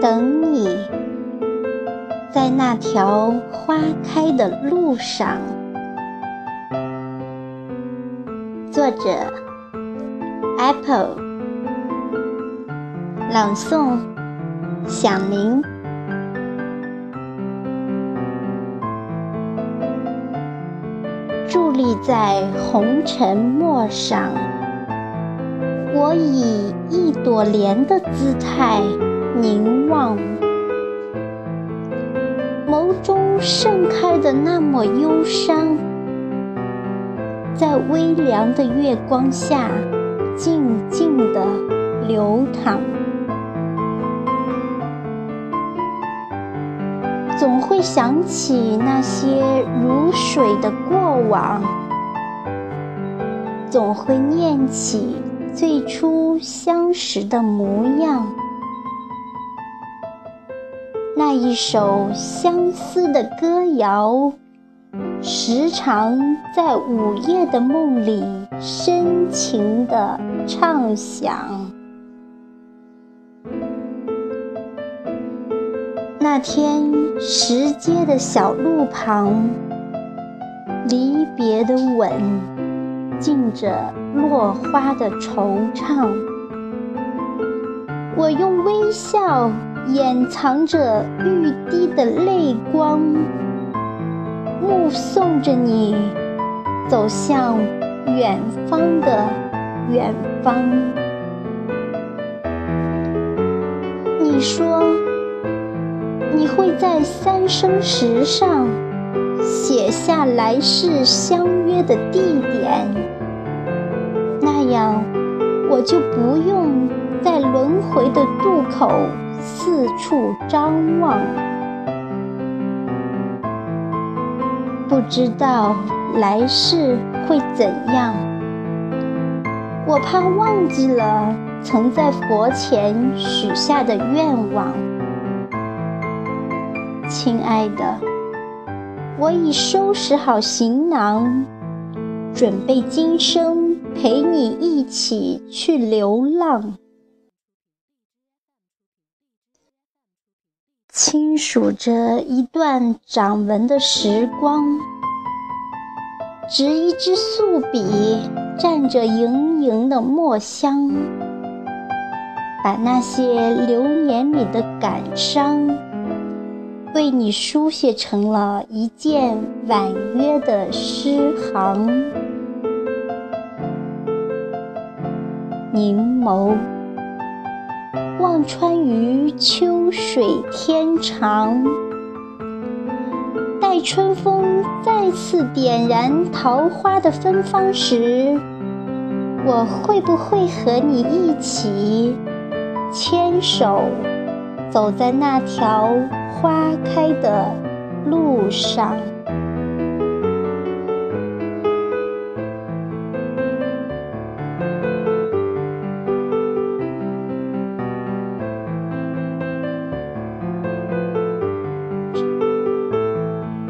等你，在那条花开的路上。作者：Apple，朗诵：响铃。伫立在红尘陌上，我以一朵莲的姿态凝望，眸中盛开的那抹忧伤，在微凉的月光下静静的流淌。总会想起那些如水的过往，总会念起最初相识的模样。那一首相思的歌谣，时常在午夜的梦里深情地唱响。那天，石阶的小路旁，离别的吻，浸着落花的惆怅。我用微笑掩藏着欲滴的泪光，目送着你走向远方的远方。你说。你会在三生石上写下来世相约的地点，那样我就不用在轮回的渡口四处张望。不知道来世会怎样，我怕忘记了曾在佛前许下的愿望。亲爱的，我已收拾好行囊，准备今生陪你一起去流浪。轻数着一段掌纹的时光，执一支素笔，蘸着盈盈的墨香，把那些流年里的感伤。为你书写成了一件婉约的诗行，凝眸望穿于秋水天长，待春风再次点燃桃花的芬芳时，我会不会和你一起牵手？走在那条花开的路上。